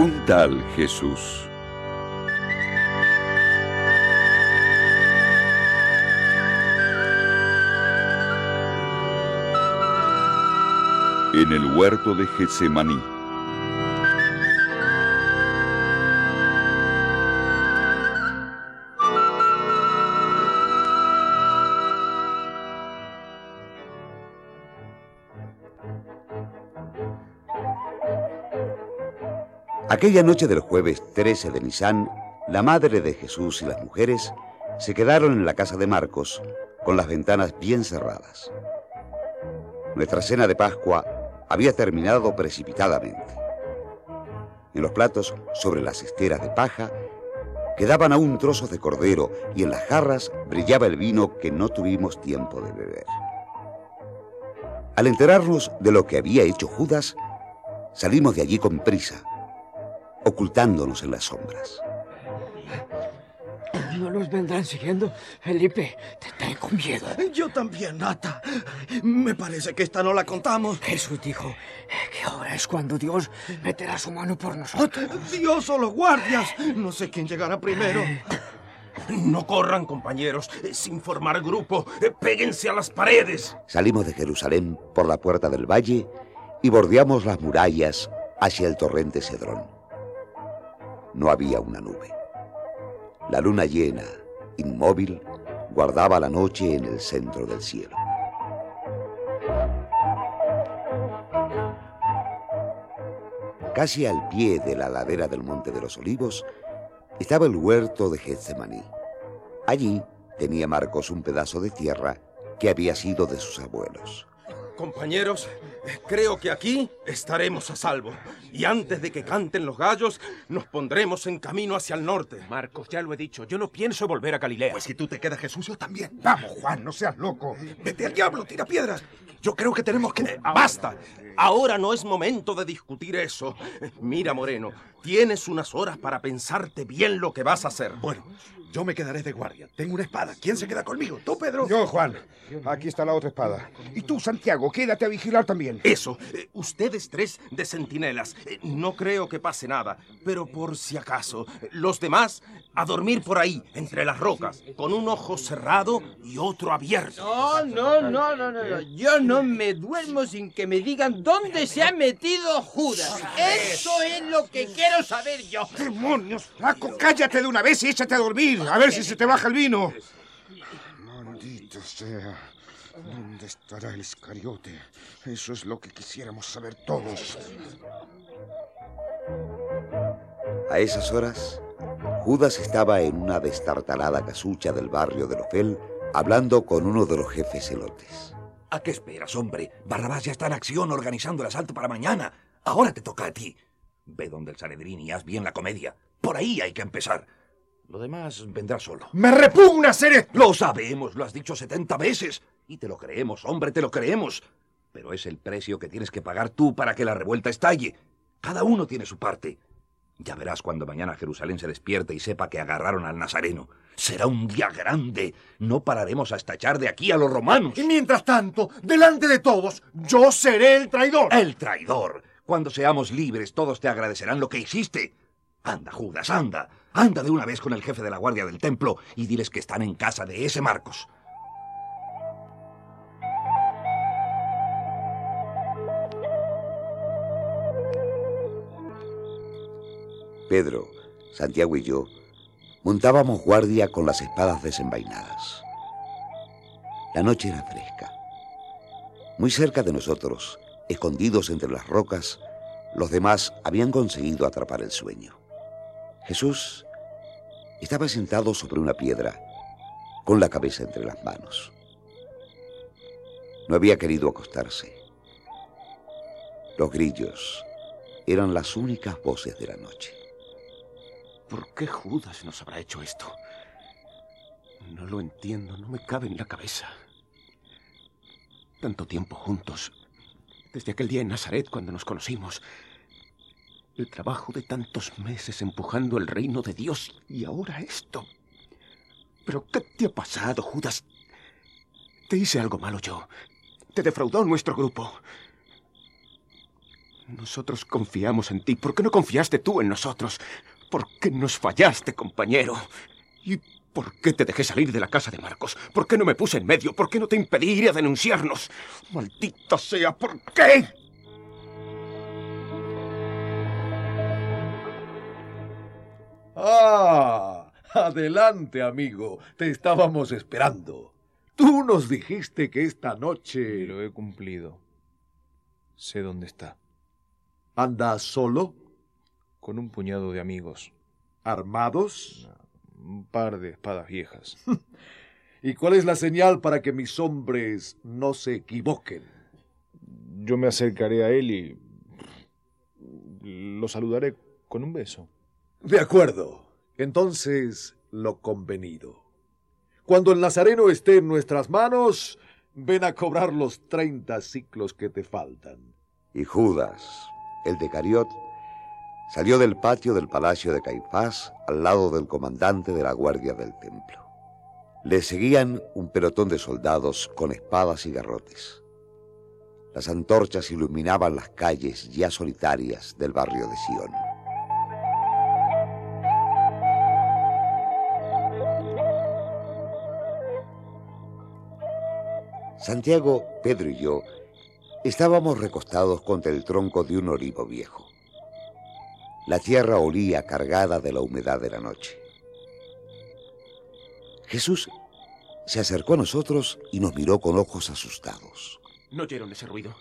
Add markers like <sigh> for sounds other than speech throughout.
Un tal Jesús. En el huerto de Getsemaní. Aquella noche del jueves 13 de Nisan, la madre de Jesús y las mujeres se quedaron en la casa de Marcos con las ventanas bien cerradas. Nuestra cena de Pascua había terminado precipitadamente. En los platos, sobre las esteras de paja, quedaban aún trozos de cordero y en las jarras brillaba el vino que no tuvimos tiempo de beber. Al enterarnos de lo que había hecho Judas, salimos de allí con prisa ocultándonos en las sombras. ¿No nos vendrán siguiendo? Felipe, te tengo miedo. Yo también, Nata. Me parece que esta no la contamos. Jesús dijo que ahora es cuando Dios meterá su mano por nosotros. Dios o los guardias. No sé quién llegará primero. No corran, compañeros, sin formar grupo. Péguense a las paredes. Salimos de Jerusalén por la puerta del valle y bordeamos las murallas hacia el torrente Cedrón no había una nube. La luna llena, inmóvil, guardaba la noche en el centro del cielo. Casi al pie de la ladera del Monte de los Olivos estaba el huerto de Getsemaní. Allí tenía Marcos un pedazo de tierra que había sido de sus abuelos. Compañeros, creo que aquí estaremos a salvo. Y antes de que canten los gallos, nos pondremos en camino hacia el norte. Marcos, ya lo he dicho, yo no pienso volver a Galilea. Pues si tú te quedas Jesús, yo también. Vamos, Juan, no seas loco. Vete al diablo, tira piedras. Yo creo que tenemos que... Eh, ¡Basta! Ahora no es momento de discutir eso. Mira, Moreno, tienes unas horas para pensarte bien lo que vas a hacer. Bueno, yo me quedaré de guardia. Tengo una espada. ¿Quién se queda conmigo? ¿Tú, Pedro? Yo, Juan. Aquí está la otra espada. Y tú, Santiago, quédate a vigilar también. Eso. Eh, ustedes tres de centinelas. Eh, no creo que pase nada. Pero por si acaso, los demás a dormir por ahí, entre las rocas, con un ojo cerrado y otro abierto. No, no, no, no, no. Yo no me duermo sin que me digan dónde se ha metido Judas. Eso es lo que quiero saber yo. ¡Demonios, flaco! Cállate de una vez y échate a dormir. A ver si se te baja el vino. Maldito sea. ¿Dónde estará el Iscariote? Eso es lo que quisiéramos saber todos. A esas horas, Judas estaba en una destartalada casucha del barrio de Lofel hablando con uno de los jefes celotes. ¿A qué esperas, hombre? Barrabás ya está en acción organizando el asalto para mañana. Ahora te toca a ti. Ve donde el Sanedrín y haz bien la comedia. Por ahí hay que empezar. Lo demás vendrá solo. ¡Me repugna esto! Lo sabemos, lo has dicho setenta veces. Y te lo creemos, hombre, te lo creemos. Pero es el precio que tienes que pagar tú para que la revuelta estalle. Cada uno tiene su parte. Ya verás cuando mañana Jerusalén se despierte y sepa que agarraron al Nazareno. Será un día grande. No pararemos hasta echar de aquí a los romanos. Y mientras tanto, delante de todos, yo seré el traidor. El traidor. Cuando seamos libres, todos te agradecerán lo que hiciste. Anda, Judas, anda. Anda de una vez con el jefe de la guardia del templo y diles que están en casa de ese Marcos. Pedro, Santiago y yo montábamos guardia con las espadas desenvainadas. La noche era fresca. Muy cerca de nosotros, escondidos entre las rocas, los demás habían conseguido atrapar el sueño. Jesús estaba sentado sobre una piedra, con la cabeza entre las manos. No había querido acostarse. Los grillos eran las únicas voces de la noche. ¿Por qué Judas nos habrá hecho esto? No lo entiendo, no me cabe en la cabeza. Tanto tiempo juntos, desde aquel día en Nazaret cuando nos conocimos, el trabajo de tantos meses empujando el reino de Dios y ahora esto. ¿Pero qué te ha pasado, Judas? Te hice algo malo yo. Te defraudó nuestro grupo. Nosotros confiamos en ti. ¿Por qué no confiaste tú en nosotros? ¿Por qué nos fallaste, compañero? ¿Y por qué te dejé salir de la casa de Marcos? ¿Por qué no me puse en medio? ¿Por qué no te impedí ir a denunciarnos? Maldita sea, ¿por qué? Ah, adelante, amigo. Te estábamos esperando. Tú nos dijiste que esta noche... Lo he cumplido. Sé dónde está. ¿Andas solo? Con un puñado de amigos. ¿Armados? Un par de espadas viejas. <laughs> ¿Y cuál es la señal para que mis hombres no se equivoquen? Yo me acercaré a él y... Lo saludaré con un beso. De acuerdo. Entonces, lo convenido. Cuando el Nazareno esté en nuestras manos, ven a cobrar los treinta ciclos que te faltan. Y Judas, el de Cariot, salió del patio del palacio de Caifás al lado del comandante de la guardia del templo. Le seguían un pelotón de soldados con espadas y garrotes. Las antorchas iluminaban las calles ya solitarias del barrio de Sion. Santiago, Pedro y yo estábamos recostados contra el tronco de un olivo viejo. La tierra olía cargada de la humedad de la noche. Jesús se acercó a nosotros y nos miró con ojos asustados. ¿No oyeron ese ruido?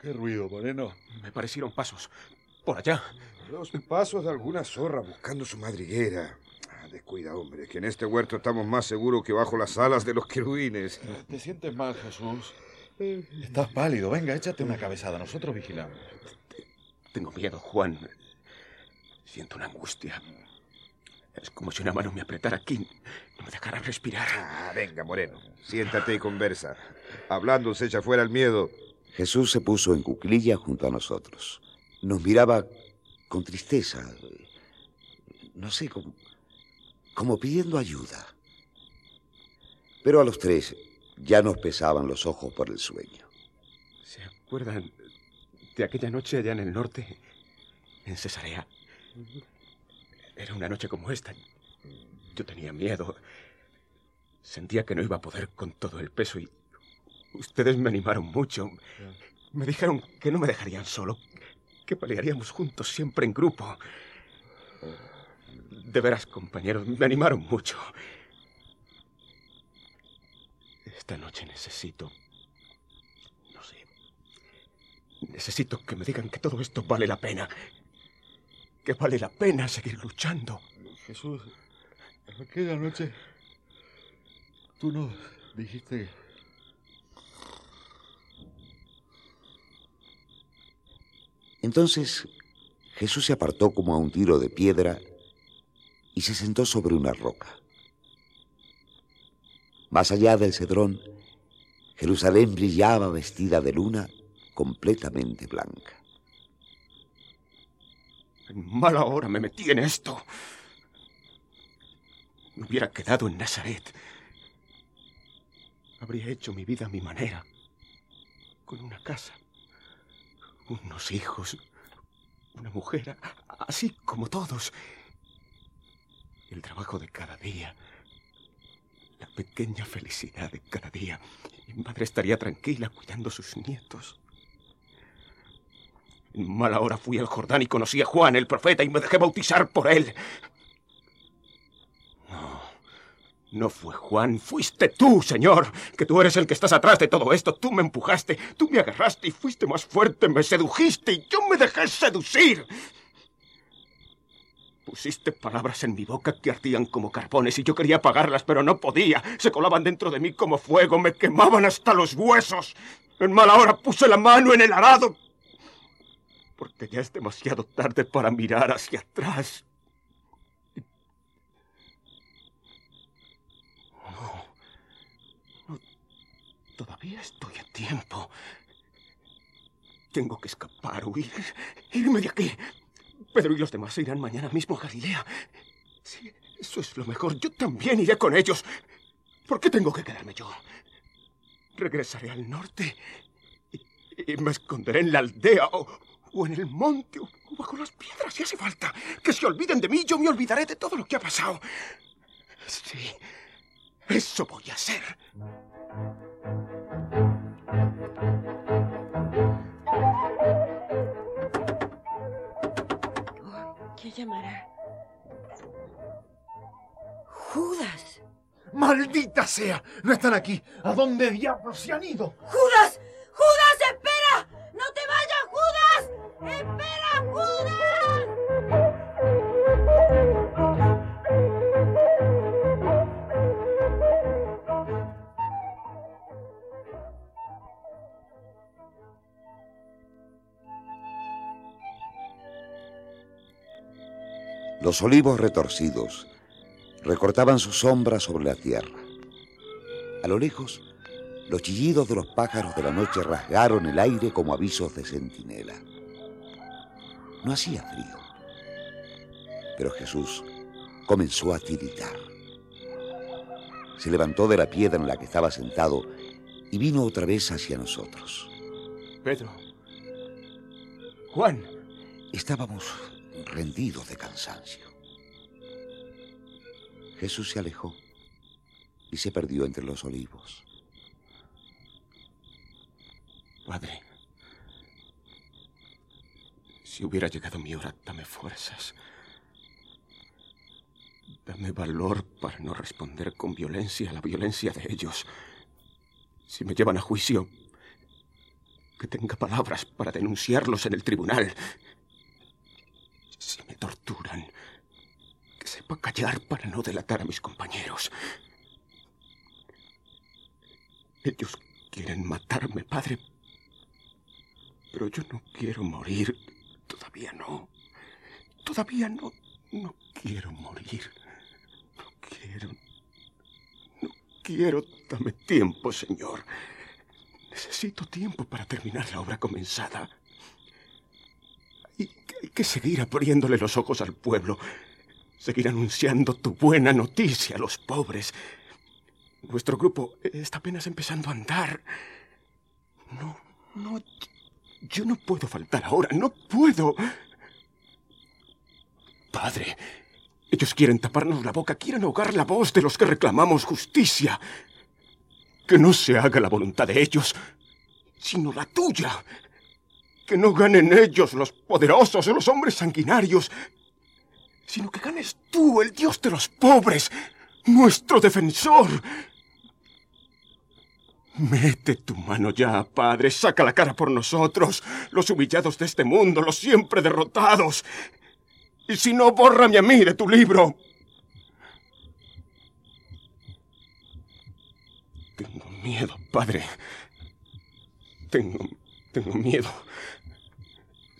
¿Qué ruido, Moreno? Me parecieron pasos. Por allá. Los pasos de alguna zorra buscando su madriguera. Descuida, hombre, que en este huerto estamos más seguros que bajo las alas de los querubines. ¿Te sientes mal, Jesús? Estás pálido. Venga, échate una cabezada. Nosotros vigilamos. Tengo miedo, Juan. Siento una angustia. Es como si una mano me apretara aquí. No me dejara respirar. Ah, venga, Moreno. Siéntate y conversa. Hablando se echa fuera el miedo. Jesús se puso en cuclilla junto a nosotros. Nos miraba con tristeza. No sé, como, como pidiendo ayuda. Pero a los tres ya nos pesaban los ojos por el sueño. ¿Se acuerdan de aquella noche allá en el norte? En Cesarea. Era una noche como esta. Yo tenía miedo. Sentía que no iba a poder con todo el peso y ustedes me animaron mucho. Me dijeron que no me dejarían solo, que pelearíamos juntos siempre en grupo. De veras, compañeros, me animaron mucho. Esta noche necesito... No sé. Necesito que me digan que todo esto vale la pena. Que vale la pena seguir luchando. Jesús, aquella noche tú nos dijiste... Entonces Jesús se apartó como a un tiro de piedra y se sentó sobre una roca. Más allá del cedrón, Jerusalén brillaba vestida de luna completamente blanca. En mala hora me metí en esto. Me hubiera quedado en Nazaret. Habría hecho mi vida a mi manera, con una casa, unos hijos, una mujer, así como todos. El trabajo de cada día, la pequeña felicidad de cada día. Mi madre estaría tranquila cuidando a sus nietos. En mala hora fui al Jordán y conocí a Juan, el profeta, y me dejé bautizar por él. No, no fue Juan, fuiste tú, Señor, que tú eres el que estás atrás de todo esto. Tú me empujaste, tú me agarraste y fuiste más fuerte, me sedujiste y yo me dejé seducir. Pusiste palabras en mi boca que ardían como carbones y yo quería apagarlas, pero no podía. Se colaban dentro de mí como fuego, me quemaban hasta los huesos. En mala hora puse la mano en el arado, porque ya es demasiado tarde para mirar hacia atrás. No, todavía estoy a tiempo. Tengo que escapar, huir, irme de aquí. Pedro y los demás se irán mañana mismo a Galilea. Sí, eso es lo mejor. Yo también iré con ellos. ¿Por qué tengo que quedarme yo? Regresaré al norte y, me esconderé en la aldea o en el monte o bajo las piedras, si hace falta. Que se olviden de mí, yo me olvidaré de todo lo que ha pasado. Sí, eso voy a hacer. ¿Quién llamará? Judas. ¡Maldita sea! No están aquí. ¿A dónde diablos se han ido? ¡Judas! ¡Judas, espera! ¡No te vayas, Judas! ¡Espera, Los olivos retorcidos recortaban su sombra sobre la tierra. A lo lejos, los chillidos de los pájaros de la noche rasgaron el aire como avisos de centinela. No hacía frío, pero Jesús comenzó a tiritar. Se levantó de la piedra en la que estaba sentado y vino otra vez hacia nosotros. Pedro. Juan. Estábamos rendidos de cansancio. Jesús se alejó y se perdió entre los olivos. Padre, si hubiera llegado mi hora, dame fuerzas. Dame valor para no responder con violencia a la violencia de ellos. Si me llevan a juicio, que tenga palabras para denunciarlos en el tribunal. Si me torturan, sepa callar para no delatar a mis compañeros. Ellos quieren matarme, padre. Pero yo no quiero morir. Todavía no. Todavía no. No quiero morir. No quiero. No quiero. Dame tiempo, Señor. Necesito tiempo para terminar la obra comenzada. Hay que seguir abriéndole los ojos al pueblo. Seguir anunciando tu buena noticia a los pobres. Nuestro grupo está apenas empezando a andar. No, no. Yo no puedo faltar ahora. No puedo. Padre, ellos quieren taparnos la boca, quieren ahogar la voz de los que reclamamos justicia. Que no se haga la voluntad de ellos, sino la tuya. Que no ganen ellos, los poderosos los hombres sanguinarios, sino que ganes tú, el Dios de los pobres, nuestro defensor. Mete tu mano ya, Padre, saca la cara por nosotros, los humillados de este mundo, los siempre derrotados. Y si no, bórrame a mí de tu libro. Tengo miedo, Padre. Tengo, tengo miedo.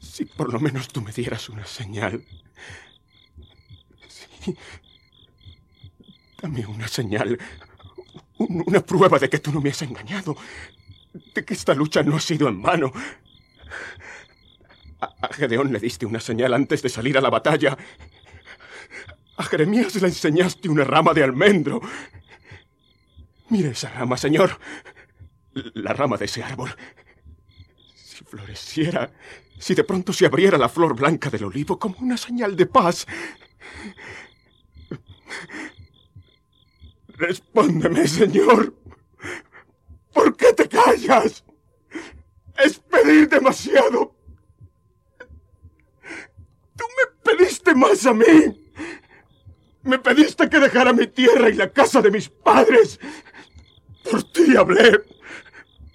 Si por lo menos tú me dieras una señal. Sí. Dame una señal. un- Una prueba de que tú no me has engañado. De que esta lucha no ha sido en vano. A Gedeón le diste una señal antes de salir a la batalla. A Jeremías le enseñaste una rama de almendro. Mire esa rama, señor. La rama de ese árbol. Si floreciera, si de pronto se abriera la flor blanca del olivo como una señal de paz. Respóndeme, señor. ¿Por qué te callas? Es pedir demasiado. Tú me pediste más a mí. Me pediste que dejara mi tierra y la casa de mis padres. Por ti hablé.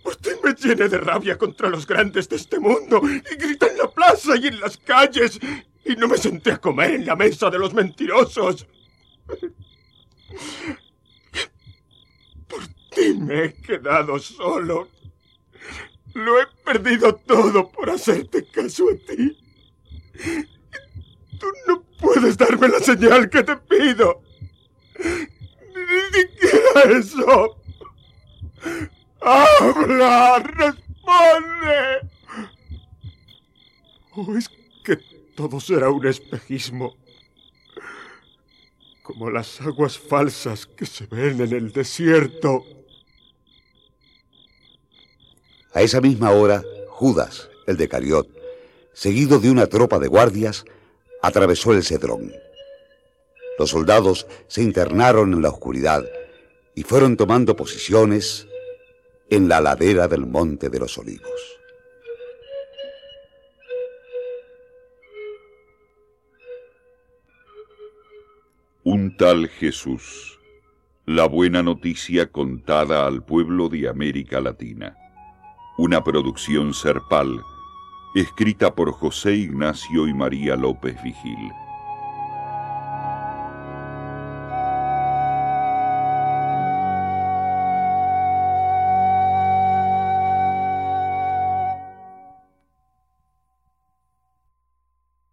Por ti me llené de rabia contra los grandes de este mundo y grité en la plaza y en las calles y no me senté a comer en la mesa de los mentirosos. Por ti me he quedado solo. Lo he perdido todo por hacerte caso a ti. Tú no puedes darme la señal que te pido. Ni siquiera eso. ¡Habla! ¡Responde! ¿O es que todo será un espejismo? Como las aguas falsas que se ven en el desierto. A esa misma hora, Judas, el de Cariot, seguido de una tropa de guardias, atravesó el Cedrón. Los soldados se internaron en la oscuridad y fueron tomando posiciones en la ladera del Monte de los Olivos. Un tal Jesús. La buena noticia contada al pueblo de América Latina. Una producción serpal, escrita por José Ignacio y María López Vigil.